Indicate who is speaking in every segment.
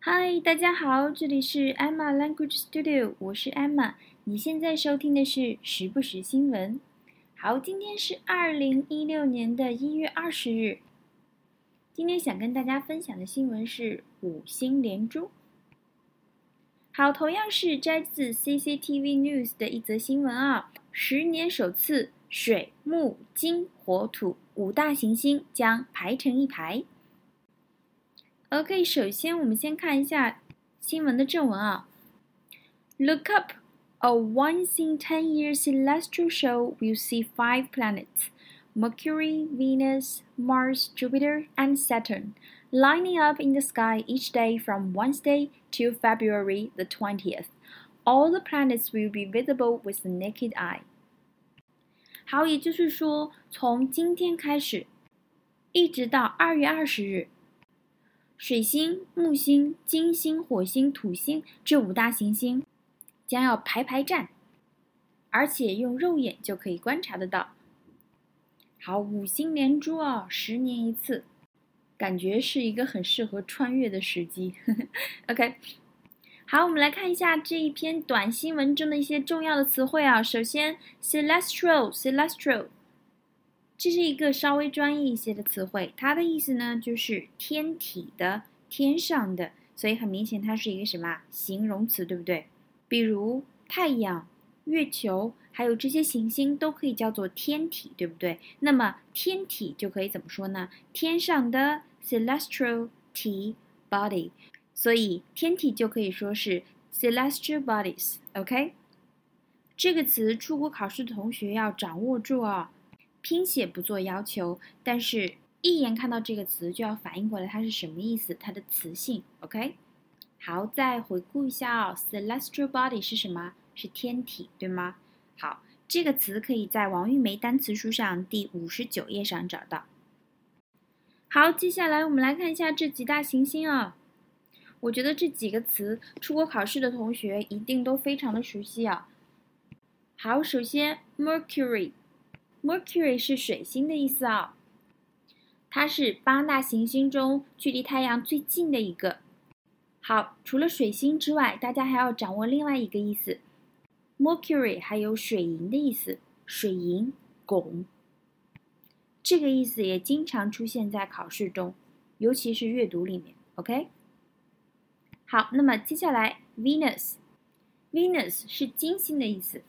Speaker 1: 嗨，大家好，这里是 Emma Language Studio，我是 Emma。你现在收听的是时不时新闻。好，今天是二零一六年的一月二十日。今天想跟大家分享的新闻是五星连珠。好，同样是摘自 CCTV News 的一则新闻啊，十年首次水木金火土五大行星将排成一排。OK，首先我们先看一下新闻的正文啊。Look up, a once in ten years celestial show will see five planets: Mercury, Venus, Mars, Jupiter, and Saturn lining up in the sky each day from Wednesday to February the 20th. All the planets will be visible with the naked eye. 好，也就是说，从今天开始，一直到二月二十日。 水星、木星、金星、火星、土星这五大行星将要排排站，而且用肉眼就可以观察得到。好，五星连珠哦，十年一次，感觉是一个很适合穿越的时机。OK，好，我们来看一下这一篇短新闻中的一些重要的词汇啊。首先，celestial，celestial。这是一个稍微专业一些的词汇，它的意思呢就是天体的、天上的，所以很明显它是一个什么形容词，对不对？比如太阳、月球，还有这些行星都可以叫做天体，对不对？那么天体就可以怎么说呢？天上的 celestial t body，所以天体就可以说是 celestial bodies，OK？这个词出国考试的同学要掌握住哦。拼写不做要求，但是一眼看到这个词就要反应过来它是什么意思，它的词性。OK，好，再回顾一下哦，celestial body 是什么？是天体，对吗？好，这个词可以在王玉梅单词书上第五十九页上找到。好，接下来我们来看一下这几大行星啊，我觉得这几个词出国考试的同学一定都非常的熟悉啊。好，首先 Mercury。Mercury 是水星的意思啊，它是八大行星中距离太阳最近的一个。好，除了水星之外，大家还要掌握另外一个意思，Mercury 还有水银的意思，水银、汞，这个意思也经常出现在考试中，尤其是阅读里面。OK，好，那么接下来 Venus，Venus 是金星的意思。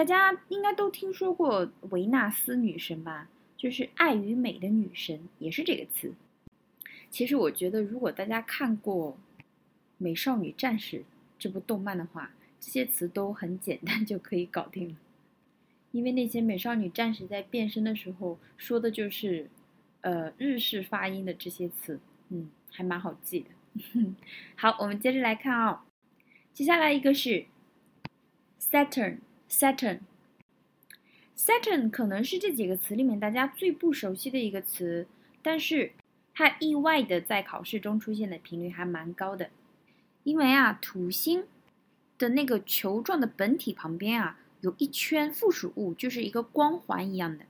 Speaker 1: 大家应该都听说过维纳斯女神吧？就是爱与美的女神，也是这个词。其实我觉得，如果大家看过《美少女战士》这部动漫的话，这些词都很简单就可以搞定了。因为那些美少女战士在变身的时候说的就是，呃，日式发音的这些词，嗯，还蛮好记的。好，我们接着来看啊，接下来一个是 Saturn。Saturn，Saturn 可能是这几个词里面大家最不熟悉的一个词，但是它意外的在考试中出现的频率还蛮高的。因为啊，土星的那个球状的本体旁边啊，有一圈附属物，就是一个光环一样的，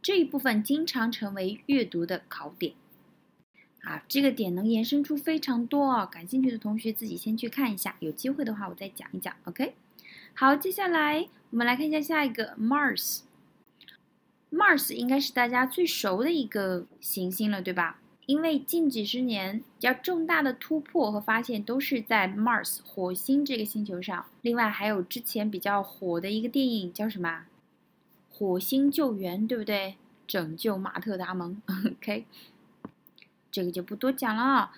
Speaker 1: 这一部分经常成为阅读的考点。啊，这个点能延伸出非常多哦，感兴趣的同学自己先去看一下，有机会的话我再讲一讲，OK。好，接下来我们来看一下下一个 Mars。Mars 应该是大家最熟的一个行星了，对吧？因为近几十年比较重大的突破和发现都是在 Mars 火星这个星球上。另外还有之前比较火的一个电影叫什么？火星救援，对不对？拯救马特·达蒙。OK，这个就不多讲了。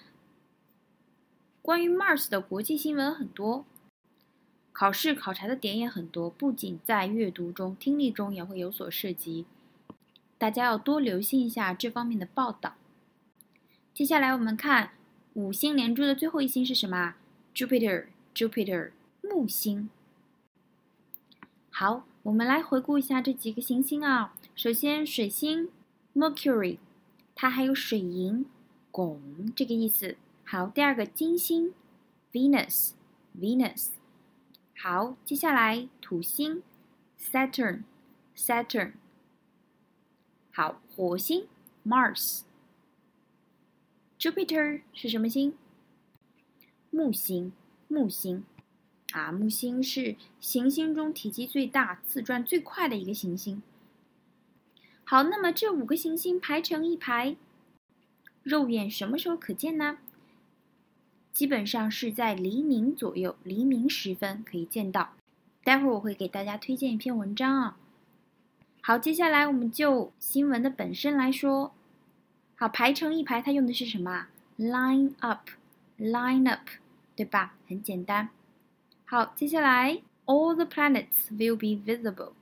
Speaker 1: 关于 Mars 的国际新闻很多。考试考察的点也很多，不仅在阅读中，听力中也会有所涉及，大家要多留心一下这方面的报道。接下来我们看五星连珠的最后一星是什么？Jupiter，Jupiter，木星。好，我们来回顾一下这几个行星啊。首先，水星 Mercury，它还有水银、汞这个意思。好，第二个金星 Venus，Venus。好，接下来土星，Saturn，Saturn。好，火星，Mars。Jupiter 是什么星？木星，木星。啊，木星是行星中体积最大、自转最快的一个行星。好，那么这五个行星排成一排，肉眼什么时候可见呢？基本上是在黎明左右，黎明时分可以见到。待会儿我会给大家推荐一篇文章啊。好，接下来我们就新闻的本身来说。好，排成一排，它用的是什么？Line up，line up，对吧？很简单。好，接下来，all the planets will be visible。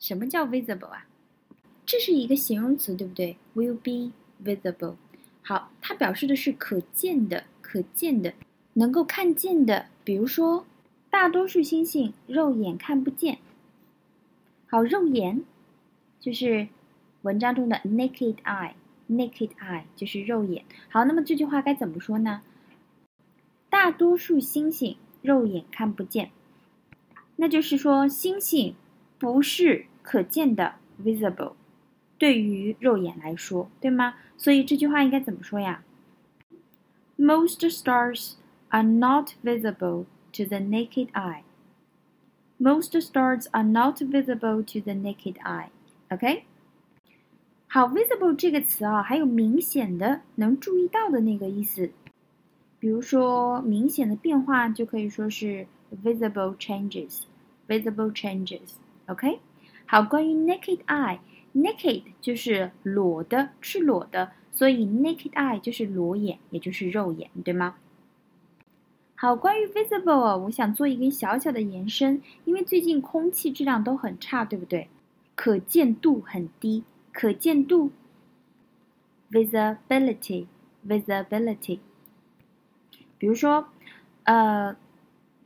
Speaker 1: 什么叫 visible 啊？这是一个形容词，对不对？will be visible。好，它表示的是可见的、可见的、能够看见的。比如说，大多数星星肉眼看不见。好，肉眼就是文章中的 naked eye，naked eye 就是肉眼。好，那么这句话该怎么说呢？大多数星星。肉眼看不见，那就是说星星不是可见的 visible，对于肉眼来说，对吗？所以这句话应该怎么说呀 ？Most stars are not visible to the naked eye. Most stars are not visible to the naked eye. OK，好，visible 这个词啊，还有明显的、能注意到的那个意思。比如说，明显的变化就可以说是 visible changes，visible changes，OK？好，关于 naked eye，naked 就是裸的、赤裸的， 所以 naked eye 就是裸眼，也就是肉眼，对吗？好，关于 visible，我想做一个小小的延伸，因为最近空气质量都很差，对不对？可见度很低，可见度 visibility，visibility。比如说，呃，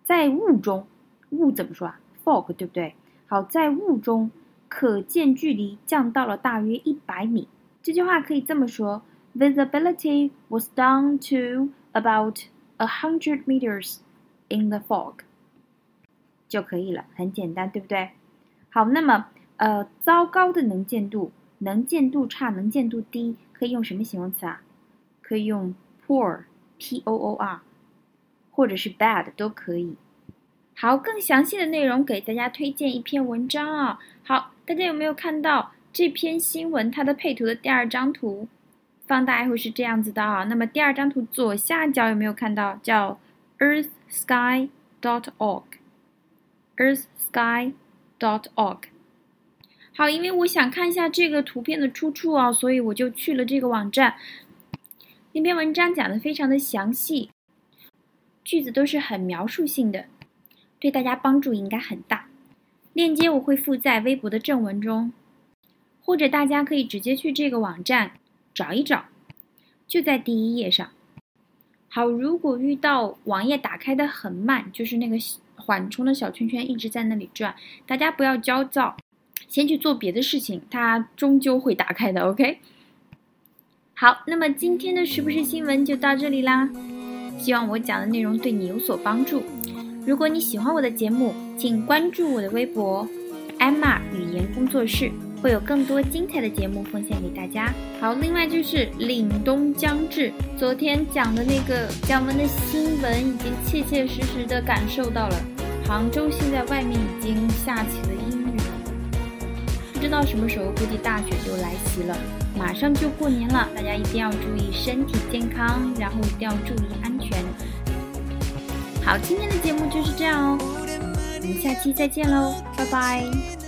Speaker 1: 在雾中，雾怎么说啊？fog，对不对？好，在雾中，可见距离降到了大约一百米。这句话可以这么说：Visibility was down to about a hundred meters in the fog，就可以了，很简单，对不对？好，那么，呃，糟糕的能见度，能见度差，能见度低，可以用什么形容词啊？可以用 poor。P O O R，或者是 bad 都可以。好，更详细的内容给大家推荐一篇文章啊。好，大家有没有看到这篇新闻？它的配图的第二张图，放大以后是这样子的啊。那么第二张图左下角有没有看到叫 Earth Sky dot org？Earth Sky dot org。好，因为我想看一下这个图片的出处啊，所以我就去了这个网站。那篇文章讲的非常的详细，句子都是很描述性的，对大家帮助应该很大。链接我会附在微博的正文中，或者大家可以直接去这个网站找一找，就在第一页上。好，如果遇到网页打开的很慢，就是那个缓冲的小圈圈一直在那里转，大家不要焦躁，先去做别的事情，它终究会打开的。OK。好，那么今天的是不是新闻就到这里啦？希望我讲的内容对你有所帮助。如果你喜欢我的节目，请关注我的微博“艾玛语言工作室”，会有更多精彩的节目奉献给大家。好，另外就是凛冬将至，昨天讲的那个讲完的新闻，已经切切实实的感受到了。杭州现在外面已经下起了阴雨，不知道什么时候，估计大雪就来袭了。马上就过年了，大家一定要注意身体健康，然后一定要注意安全。好，今天的节目就是这样哦，我们下期再见喽，拜拜。